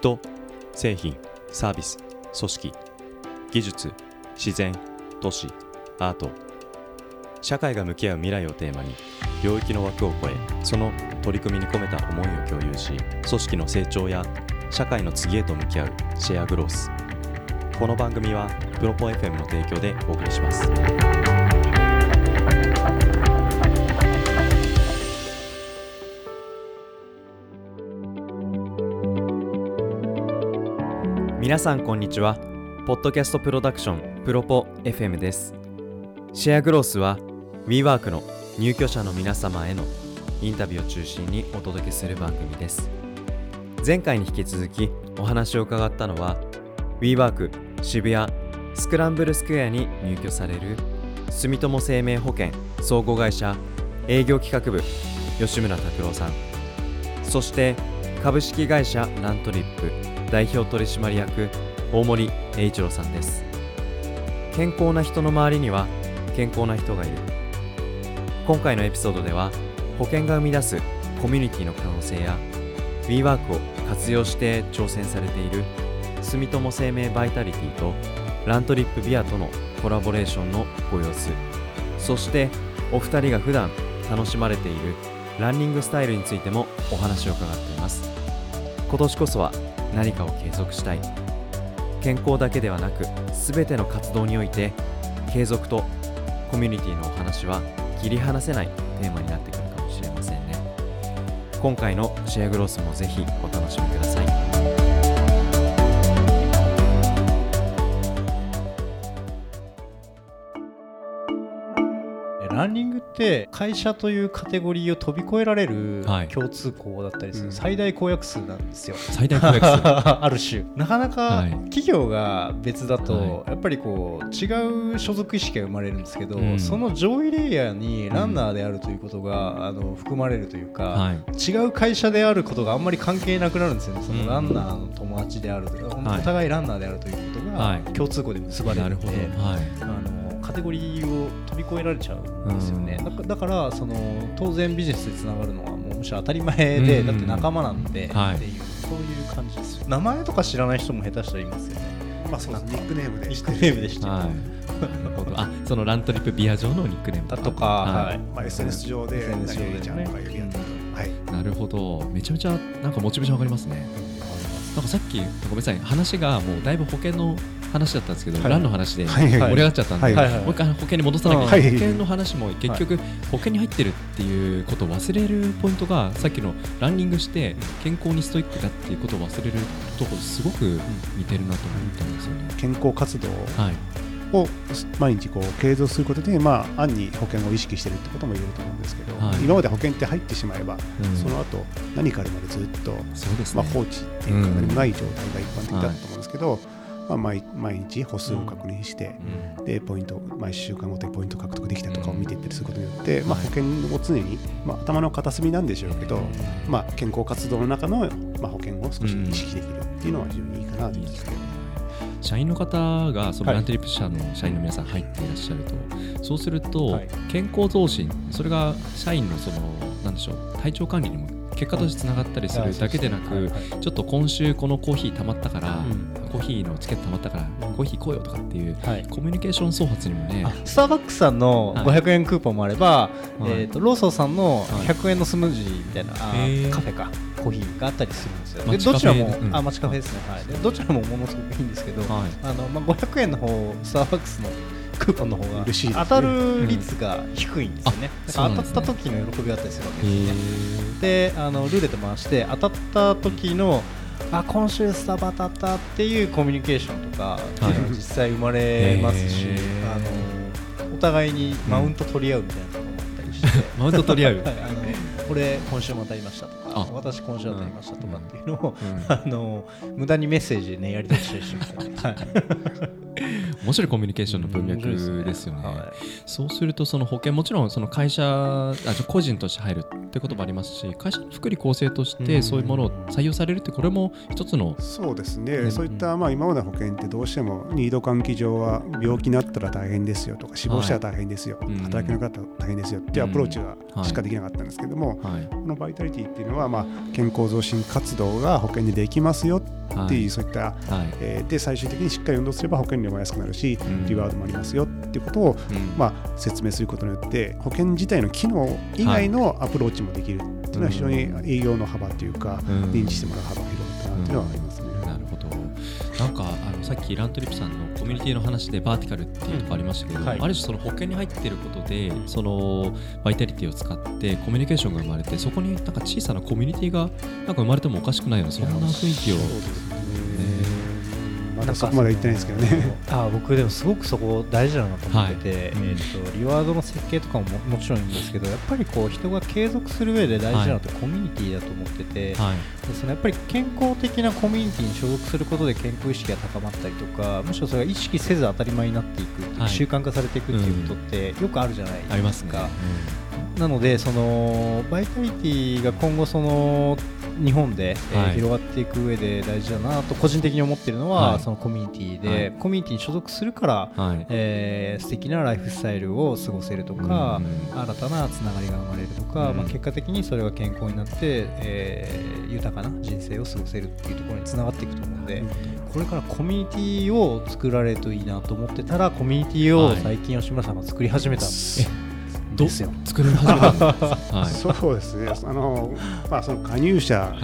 人製品サービス組織技術自然都市アート。社会が向き合う未来をテーマに領域の枠を超えその取り組みに込めた思いを共有し組織の成長や社会の次へと向き合うシェアグロース。この番組はプロポ FM の提供でお送りします。皆さんこんにちは。ポッドキャストプロダクションプロポ FM です。シェアグロースは WeWork の入居者の皆様へのインタビューを中心にお届けする番組です。前回に引き続きお話を伺ったのは WeWork 渋谷スクランブルスクエアに入居される住友生命保険総合会社営業企画部吉村拓郎さん。そして株式会社ラントリップ代表取締役大森栄一郎さんです。健康な人の周りには健康な人がいる。今回のエピソードでは保険が生み出すコミュニティの可能性や WeWork を活用して挑戦されている住友生命バイタリティとラントリップビアとのコラボレーションのご様子。そしてお二人が普段楽しまれているランニングスタイルについてもお話を伺っています。今年こそは何かを継続したい。健康だけではなく全ての活動において継続とコミュニティのお話は切り離せないテーマになってくるかもしれませんね。今回のシェアグロースもぜひお楽しみください。ランニングって会社というカテゴリーを飛び越えられるはい。共通項だったりする、うん。最大公約数なんですよ。最大公約数。ある種。なかなかはい。企業が別だと、はやっぱりこう違う所属意識が生まれるんですけど、うん。その上位レイヤーにランナーであるということが、あの含まれるというか、はい。違う会社であることがあんまり関係なくなるんですよね。そのうんランナーの友達であるというか、はいお互いランナーであるということはい。が共通項で結ばれなるほど。るので、はい。あのカテゴリーを飛び越えられちゃうんですよね、だかだからその当然ビジネスでつながるのはもうむしろ当たり前で、うん。だって仲間なんで、はいっていうそういう感じですよ名前とか知らない人も下手したらいますよね。まあそうですニックネームで。ニックネームでしてる、はい。なるほど。あそのラントリップビア上のニックネームだとか、はい。まあ SNS 上で SNS 上でちゃんとか呼び合ったりとか。はい。なるほど。めちゃめちゃなんかモチベーション上がりますね。なんかさっきごめんなさい。話がもうだいぶ保険の話だったんですけど、はい。ランの話ではい。はい。盛り上がっちゃったんで、はい。はい。はい。もう一回保険に戻さなきゃいけない、はい。保険の話も結局保険に入ってるっていうことを忘れるポイントがさっきのランニングして健康にストイックだっていうことを忘れるところすごく似てるなと思ったんですよね。健康活動はい、を毎日こう継続することでまあ暗に保険を意識してるってことも言えると思うんですけど、はい。今まで保険って入ってしまえば、うん。その後何かあるまでずっと、そうですね。まあ、放置っていうか何もない状態が一般的だったと思うんですけど、まあ、毎毎日歩数を確認して、うん。でポイント毎週間ごとにポイント獲得できたとかを見ていったりすることによって、まあ、保険を常に、まあ、頭の片隅なんでしょうけど、まあ、健康活動の中の、まあ、保険を少し意識できるっていうのは非常にいいかなと思いますけど。社員の方がそのはい。ラントリップ社の社員の皆さん入っていらっしゃると、そうするとはい。健康増進それが社員のそのなんでしょう体調管理にも結果としてつながったりするだけでなく、ちょっと今週このコーヒー溜まったから、うん。コーヒーのチケット溜まったから、うん。コーヒー行こうよとかっていうはい。コミュニケーション創発にもねあスターバックスさんのはい。500円クーポンもあれば、はい。えー、とローソンさんのはい。100円のスムージーみたいな、カフェかコーヒーがあったりするんですよ。どちらも、うん。あ街カフェですね、はい、でどちらもものすごくいいんですけど、はい。あのまあ、500円の方スターバックスのクーポンの方が嬉しい当たる率が低いんですよね、あだから当たった時の喜びがあったりするわけへですよね。ー。であのルーレット回して当たった時のあ今週スタバ当たったっていうコミュニケーションとか実際生まれますし、あのお互いにマウント取り合うみたいなところもあったりして、マウント取り合う？はい、あの俺今週も当たりましたとあ。か私今週当たりましたとかっていうのを、うん。あの無駄にメッセージでねやり取りしたりしてますね、は い面白いコミュニケーションの文脈ですよね。そうするとその保険もちろんその会社あ個人として入るってこともありますし会社の福利厚生としてそういうものを採用されるってこれも一つのそうですね、うん、そういったまあ今までの保険ってどうしてもニード換気上は病気になったら大変ですよとか死亡したら大変ですよ、はい、働けなかったら大変ですよっていうアプローチがしかできなかったんですけども、はい、このバイタリティっていうのはまあ健康増進活動が保険でできますよっていう、そういった、はい、えー、で最終的にしっかり運動すれば保険料も安くなるし、リワードもありますよっていうことを、まあ、説明することによって保険自体の機能以外のアプローチもできるっていうのは非常に営業の幅というか、認知してもらう幅が広がったなっていうのはありますね。なるほど。なんかあのさっきラントリップさんのコミュニティの話でバーティカルっていうところありましたけど、うんはい、ある種その保険に入っていることでそのバイタリティを使ってコミュニケーションが生まれてそこになんか小さなコミュニティがなんか生まれてもおかしくないようなそんな雰囲気を。まだそこまで言ってないですけどね。あ僕でもすごくそこ大事だなと思ってて、はい、えーと、リワードの設計とかももちろんいいんですけどやっぱりこう人が継続する上で大事なのってコミュニティだと思ってて、はい、でそのやっぱり健康的なコミュニティに所属することで健康意識が高まったりとかむしろそれが意識せず当たり前になっていく、はい、習慣化されていくっていうことってよくあるじゃないですか。すね、うん、なのでそのバイタリティが今後その日本で、えー、広がっていく上で大事だなと個人的に思っているのは、はい、そのコミュニティで、はい、コミュニティに所属するから、はい、えー、素敵なライフスタイルを過ごせるとか、うん、新たなつながりが生まれるとか、うん、まあ、結果的にそれが健康になって、えー、豊かな人生を過ごせるっていうところにつながっていくと思うので、これからコミュニティを作られるといいなと思ってたらコミュニティを最近吉村さんが作り始めた。んです。ですよ。作り始めたんです、はい、そうですね。あの、まあ、その加入者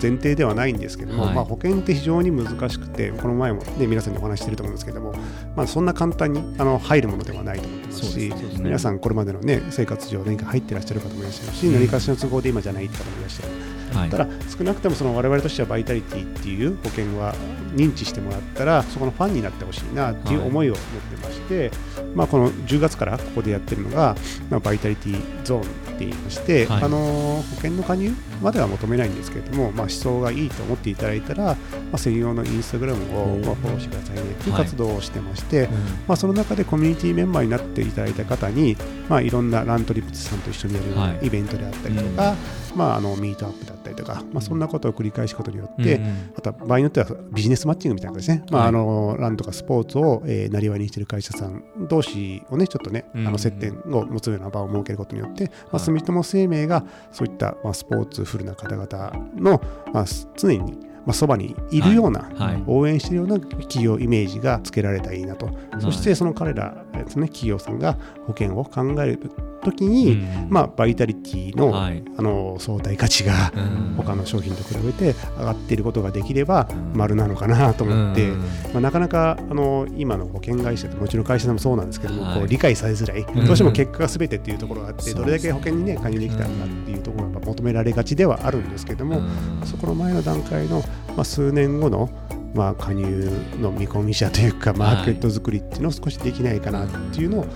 前提ではないんですけども、はい、まあ、保険って非常に難しくてこの前も、ね、皆さんにお話してると思うんですけども、まあ、そんな簡単にあの入るものではないと思ってますし、ね、皆さんこれまでの、ね、生活上何か入ってらっしゃる方もいらっしゃるし、うん、何かしらの都合で今じゃないって方もいらっしゃる。はい、ただ少なくともその我々としてはバイタリティっていう保険は認知してもらったらそこのファンになってほしいなっていう思いを持ってまして、はい、まあ、この10月からここでやってるのが、まあ、バイタリティゾーンって言いまして、はい、あの保険の加入までは求めないんですけれども、まあ、思想がいいと思っていただいたら、まあ、専用のインスタグラムを、まあ、フォローしてくださいねという活動をしてまして、まあ、その中でコミュニティメンバーになっていただいた方に、まあ、いろんなラントリプスさんと一緒にやるイベントであったりとか、まあ、あのミートアップだったりとか、まあ、そんなことを繰り返すことによって、また場合によってはビジネスマッチングみたいなですね、まあ、あのランとかスポーツを、えー、なりわいにしている会社さん同士をねちょっとね、あの接点を持つような場を設けることによって、まあ、住友生命がそういった、まあ、スポーツフルな方々の、まあ、常にまあ、そばにいるような、はい。はい、応援しているような企業イメージがつけられたらいいなと、そしてその彼らですね企業さんが保険を考える時に、うん、まあ、バイタリティのはい、あの相対価値が他の商品と比べて上がっていることができれば丸なのかなと思って、まあ、なかなかあの今の保険会社ってもちろん会社でもそうなんですけども、はい、こう理解されづらい、どうしても結果が全てっていうところがあって、どれだけ保険に、ね、加入できたんだっていうところが求められがちではあるんですけども、そこの前の段階の、まあ、数年後のまあ、加入の見込み者というかマーケット作りっていうのを少しできないかなっていうのを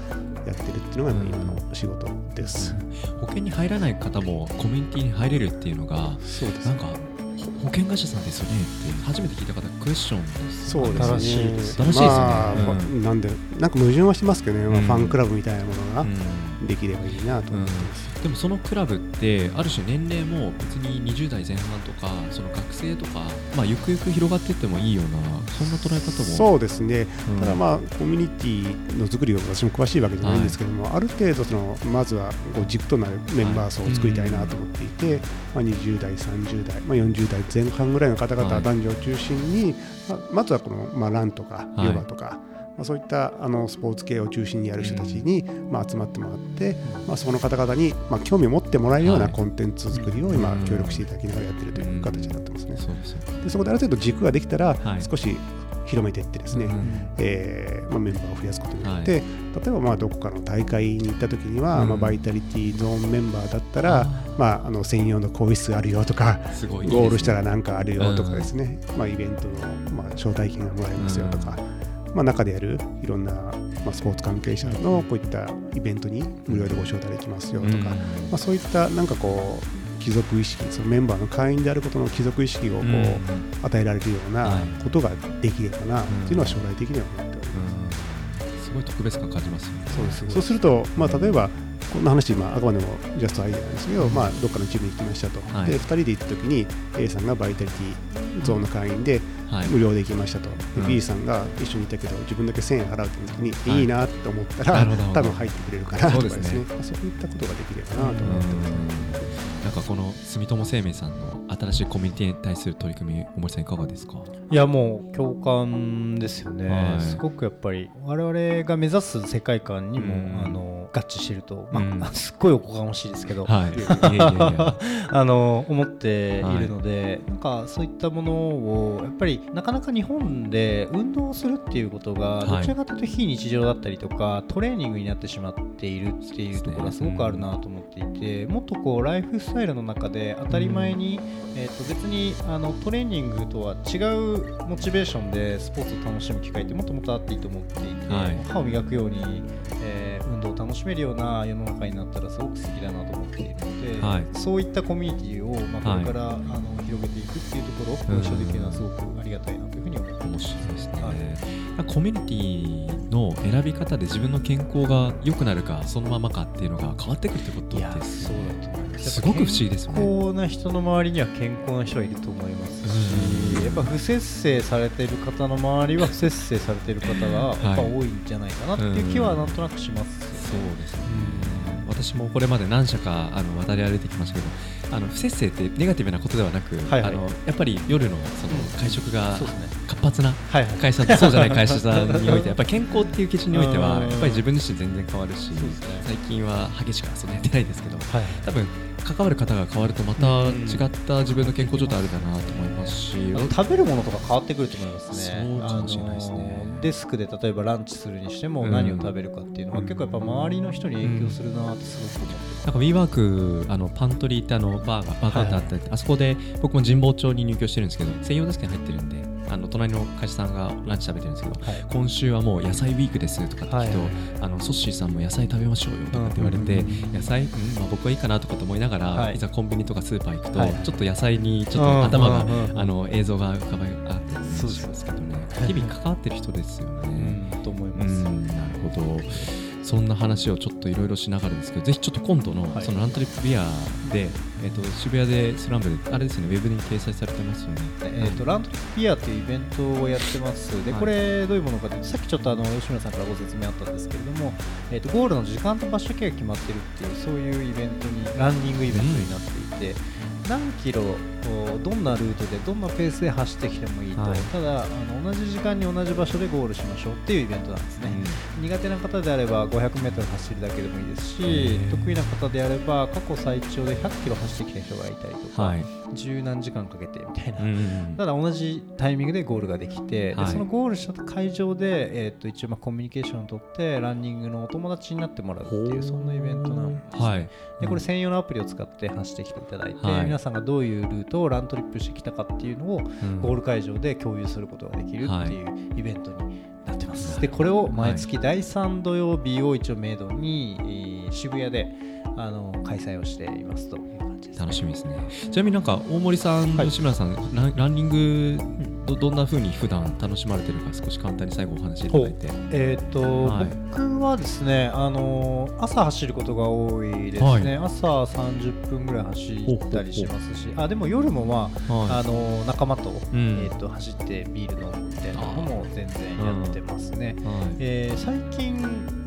やってるのが今の仕事です、保険に入らない方もコミュニティに入れるっていうのがそうですなんか保険会社さんですよねって初めて聞いた方クエスチョンです。そうですね。新しいです新しいですよね、まあうん、なんでなんか矛盾はしますけどね、まあ、ファンクラブみたいなものができればいいなと思ってます、でもそのクラブってある種年齢も別に20代前半とかその学生とか、まあ、ゆくゆく広がっていってもいいようなそんな捉え方も。そうですね、うん、ただまあコミュニティの作りを私も詳しいわけじゃないんですけども、はい、ある程度そのまずはこう軸となるメンバー層を作りたいなと思っていて、はい、まあ、20代30代、まあ、40代前半ぐらいの方々、は男女を中心に、まあ、まずはこの、まあ、ランとかヨガとか、まあ、そういったあのスポーツ系を中心にやる人たちに、まあ、集まってもらって、まあ、その方々に、まあ、興味を持ってもらえるようなコンテンツ作りを今、協力していただきながらやっているという形になってますね。でそこである程度軸ができたら、少し広めていってですね、うん、えー、まあ、メンバーを増やすことによって、はい、例えばまあどこかの大会に行った時には、うん、まあ、バイタリティゾーンメンバーだったら、まあ、あの専用の更衣室があるよとか、ね、ゴールしたら何かあるよとかですね、うん、まあ、イベントの、まあ、招待券がもらえますよとか。まあ、中でやるいろんな、まあ、スポーツ関係者のこういったイベントに無料でご招待できますよとか、まあ、そういったなんかこう貴族意識そのメンバーの会員であることの貴族意識をこう与えられるようなことができればなっていうのは将来的には思っております。すごい特別感感じますよね。そうです。そうすると、まあ、例えばこんな話今あくまでもジャストアイデアなんですけど、まあ、どっかのチームに行きましたと、はい、で2人で行った時に A さんがバイタリティゾーンの会員で無料で行きましたと、はい、B さんが一緒にいたけど自分だけ1000円払うという時に、はい、いいなと思ったら、多分入ってくれるかなとかですね。そうですね。そういったことができればなと思ってます。なんかこの住友生命さんの新しいコミュニティに対する取り組み、大森さんいかがですか？いやもう共感ですよね、はい、すごくやっぱり我々が目指す世界観にも、うん、あの合致していると、まあ、うん、すっごいおこがましいですけど、はい、あの思っているので、はい、なんかそういったものをやっぱりなかなか日本で運動するっていうことがどちらかというと非日常だったりとか、トレーニングになってしまっているっていうところがすごくあるなと思っていて、もっとこうライフスタイルの中で当たり前に、えー、と別にあのトレーニングとは違うモチベーションでスポーツを楽しむ機会ってもっともっとあっていいと思っていて、はい、歯を磨くように、えー、運動を楽しめるような世の中になったらすごく素敵だなと思っているので、はい、そういったコミュニティを、まあ、これから、はい、あの広げていくっていうところご一緒できるのはすごくありがたいなというふうに思ってます。ですね、はい、コミュニティの選び方で自分の健康が良くなるかそのままかっていうのが変わってくるってことですそうだと思います。すごく不思議ですよね。健康な人の周りには健康な人はいると思いますし、やっぱ不節制されている方の周りは 不節制されている方がやっぱ多いんじゃないかなっていう気はなんとなくします、ね、そうですね、私もこれまで何社かあの渡り歩いてきましたけどあの不節制ってネガティブなことではなく、はいはい、あのやっぱり夜のその会食が活発な会社、はい。はい、そうじゃない会社さんにおいて やっぱり健康っていう基準においてはやっぱり自分自身全然変わるし、ね、最近は激しく遊んでやってないですけど、はい、多分関わる方が変わるとまた違った自分の健康状態あるかなと思いますし、食べるものとか変わってくると思いますね。そうかもしれないですね。デスクで例えばランチするにしても何を食べるかっていうのは結構やっぱ周りの人に影響するなってすごく思ってなんか WeWork あのパントリーってあのバーがバーガーってあったり、あそこで僕も神保町に入居してるんですけど専用デスクに入ってるんであの隣の会社さんがランチ食べてるんですけど、はい、今週はもう野菜ウィークですとかって聞くと、はい。はい、あのソッシーさんも野菜食べましょうよとかって言われて、野菜、うんまあ、僕はいいかなとかと思いながら、はい、いざコンビニとかスーパー行くと、ちょっと野菜にちょっと頭が、あの映像が浮かばあってそうですけどね。日々関わってる人ですよね。と思います。なるほどそんな話をちょっといろいろしながらですけどぜひちょっと今度のそのラントリップビアで、えー、と渋谷でスランブであれですねウェブに掲載されてますよね、えー、とラントリップビアというイベントをやってます。でこれどういうものかというとさっきちょっとあの吉村さんからご説明あったんですけれども、えー、とゴールの時間と場所だけが決まってるっていうそういうイベントにランニングイベントになっていて、何キロどんなルートでどんなペースで走ってきてもいいと、はい、ただあの同じ時間に同じ場所でゴールしましょうっていうイベントなんですね、うん、苦手な方であれば 500m 走るだけでもいいですし得意な方であれば過去最長で100キロ走ってきた人がいたりとか、はい、十何時間かけてみたいな、うん、ただ同じタイミングでゴールができて、はい、でそのゴールした会場で、えー、と一応まあコミュニケーションを取ってランニングのお友達になってもらうっていうそんなイベントなんです、ね、はい、でこれ専用のアプリを使って走ってきていただいて、皆さんがどういうルートをラントリップしてきたかっていうのをゴール会場で共有することができるっていうイベントになってます。でこれを毎月第3土曜日を一応メイドに、渋谷であの開催をしていますという感じです、ね、楽しみですね。ちなみになんか大森さん、吉村さん、ランニングどどんなふうに普段楽しまれてるか少し簡単に最後お話しいただいて。えっ、ー、と、はい、僕はですねあの朝走ることが多いですね。はい、朝30分ぐらい走ったりしますし、あでも夜もまあ、はい、あの仲間と、うん、えっ、ー、と走ってビール飲むみたいなのも全然やってますね。うん、えー、最近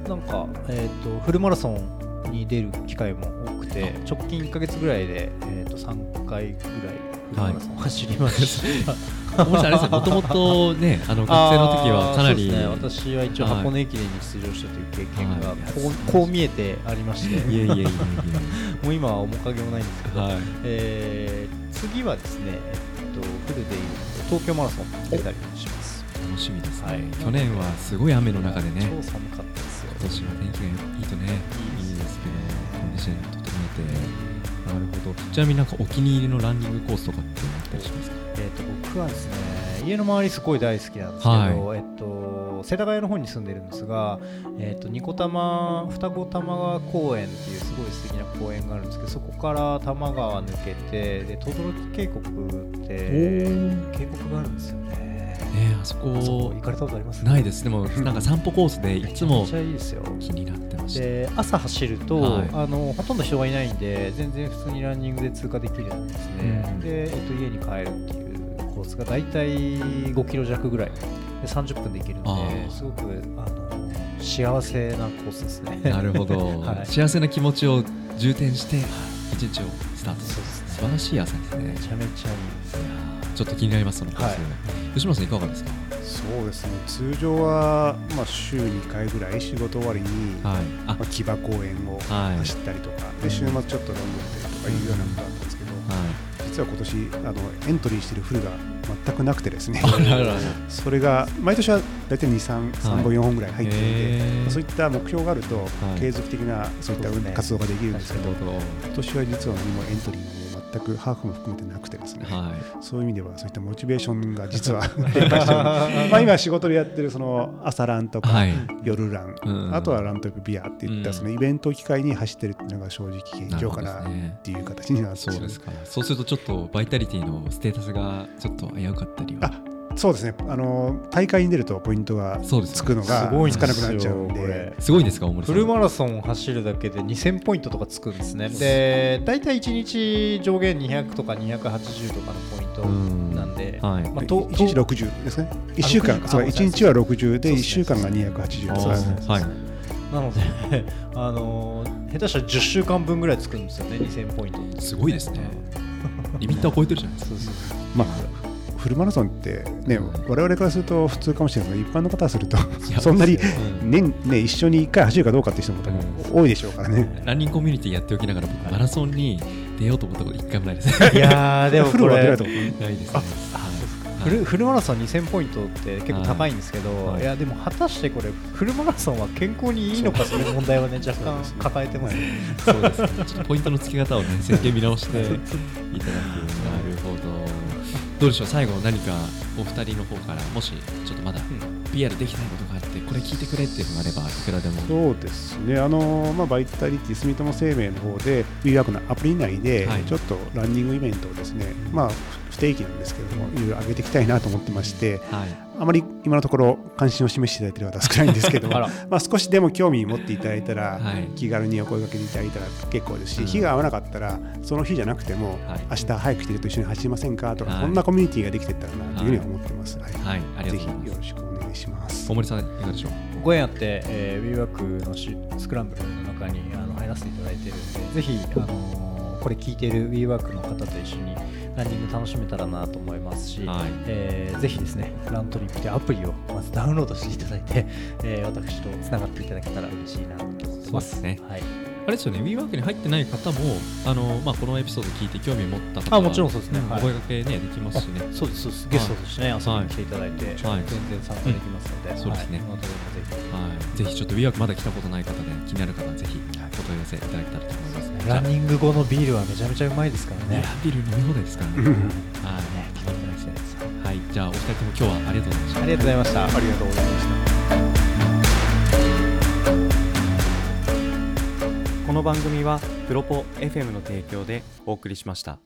なんかえっ、とフルマラソンに出る機会も多くて直近1か月ぐらいで、えー、と3回ぐらい。マラソン走りま した、もともとね、あの学生の時はかなり、ね、私は一応箱根駅伝に出場したという経験がこうこう見えてありまして、いやいやいや もう今は面影もないんですけど、はい、えー、次はですね、えっと、フルでいう東京マラソン出たりします。楽しみですね、はい、去年はすごい雨の中でね、超寒かったですよ。今年は天気がいいとね、いい整えて。なるほど。ちなみになんかお気に入りのランニングコースとかってあったりしますか？えーと、僕はですね家の周りすごい大好きなんですけど、はい、えっと、世田谷の方に住んでるんですが、えっと、ニコタマ双子玉川公園っていうすごい素敵な公園があるんですけどそこから多摩川抜けてで轟渓谷って渓谷があるんですよねねあそこ行かれたことあります？ないです。でもなんか散歩コースでいつもめちゃいいですよ。気になってました。で朝走ると、はい、あのほとんど人がいないんで全然普通にランニングで通過できるんですね、うん、で、えっと、家に帰るっていうコースが大体5キロ弱ぐらい。で30分で行けるんですごくあの幸せなコースですね。なるほど、はい、幸せな気持ちを充填して一日をスタートする、ね、素晴らしい朝ですね。めちゃめちゃいいちょっと気になりますそのコース、はい、吉村さんいかがですか？そうですね。通常は、まあ、週2回ぐらい仕事終わりに、はい。まあ、木場公園を走ったりとか、はい、で週末ちょっとロンドンでとかいうようなことだったんですけど、はい。実は今年あのエントリーしているフルが全くなくてですね。それが毎年は大体2、3、3本、4本ぐらい入っていて、そういった目標があると、継続的なそういった活動ができるんですけど、今年は実は何もエントリーも全くハーフも含めてなくてですね、はい、そういう意味ではそういったモチベーションが実は まあ今仕事でやってるその朝ランとか、夜ラン、うん、あとはラントリップビアっていったそのイベント機会に走ってるっていうのが正直現状かなっていう形になってそうですか。そうするとちょっとバイタリティのステータスがちょっと危うかったりはそうですね。あの大会に出るとポイントがつくのがつかなくなっちゃうんで。すごいんですか大森フルマラソンを走るだけで2000ポイントとかつくんですね。で大体1日上限200とか280とかのポイントなんで、はい、まあ、1日60ですね。1週間。そう1日は60で1週間が280です。はい。なので あの下手したら10週間分ぐらいつくんですよね2000ポイント。すごいですね。リミッター超えてるじゃないですか。まあフルマラソンってね、我々からすると普通かもしれないけど、一般の方からすると、そんなに年、ね、一緒に1回走るかどうかっていう人も多いでしょうからね。ランニングコミュニティやっておきながら、僕、マラソンに出ようと思ったこと一回もないです。いや でもフルは出ないとないですね。フルフルマラソン2000ポイントって結構高いんですけど、はい、いやでも果たしてこれフルマラソンは健康にいいのかという問題はね若干抱えてますね。そうですね。ちょっとポイントの付け方をね設計見直していただく。なるほど。どうでしょう？最後何かお二人の方からもしちょっとまだ PR できないことがあってこれ聞いてくれっていうのがあればいくらでも。そうですね。あの、まあ、バイタリティ住友生命の方で WeWork のアプリ内でちょっとランニングイベントをですね、はい、まあ不定期なんですけれどもいろいろ上げていきたいなと思ってまして、はい、あまり今のところ関心を示していただいている方は少ないんですけど まあ少しでも興味持っていただいたら、はい、気軽にお声掛けていただいたら結構ですし、うん、日が合わなかったらその日じゃなくても、はい、明日早く来てると一緒に走りませんかとか、こんなコミュニティができていったらなというふうには思ってます。はい、はい、ぜひよろしくお願いします。大森さんいかがでしょう？ご縁あって、えー、WeWork のスクランブルの中にあの入らせていただいているのでぜひ、あのー、これ聞いている WeWork の方と一緒にランニング楽しめたらなと思いますし、はい。えー、ぜひですね、ラントリップでアプリをまずダウンロードしていただいて、えー、私とつながっていただけたら嬉しいなと思ってます。ね。はいあれですよね、WeWork に入ってない方も、あのまあ、このエピソード聞いて興味を持った方は、あもちろんそうですね、お声掛け、ね、できますしね。そうです、そうです、ゲストとしてね、遊びに来ていただいて、はい、全然参加できますので、そうですね、またぜひ、はい、ぜひちょっと WeWork まだ来たことない方で、気になる方はぜひお問い合わせいただけたらと思います。ランニング後のビールはめちゃめちゃうまいですからね。ビール飲み放題ですからね。はい、ね、いです。はい、じゃあお二人とも今日はありがとうございました。ありがとうございました。ありがとうございました。この番組はプロポ FM の提供でお送りしました。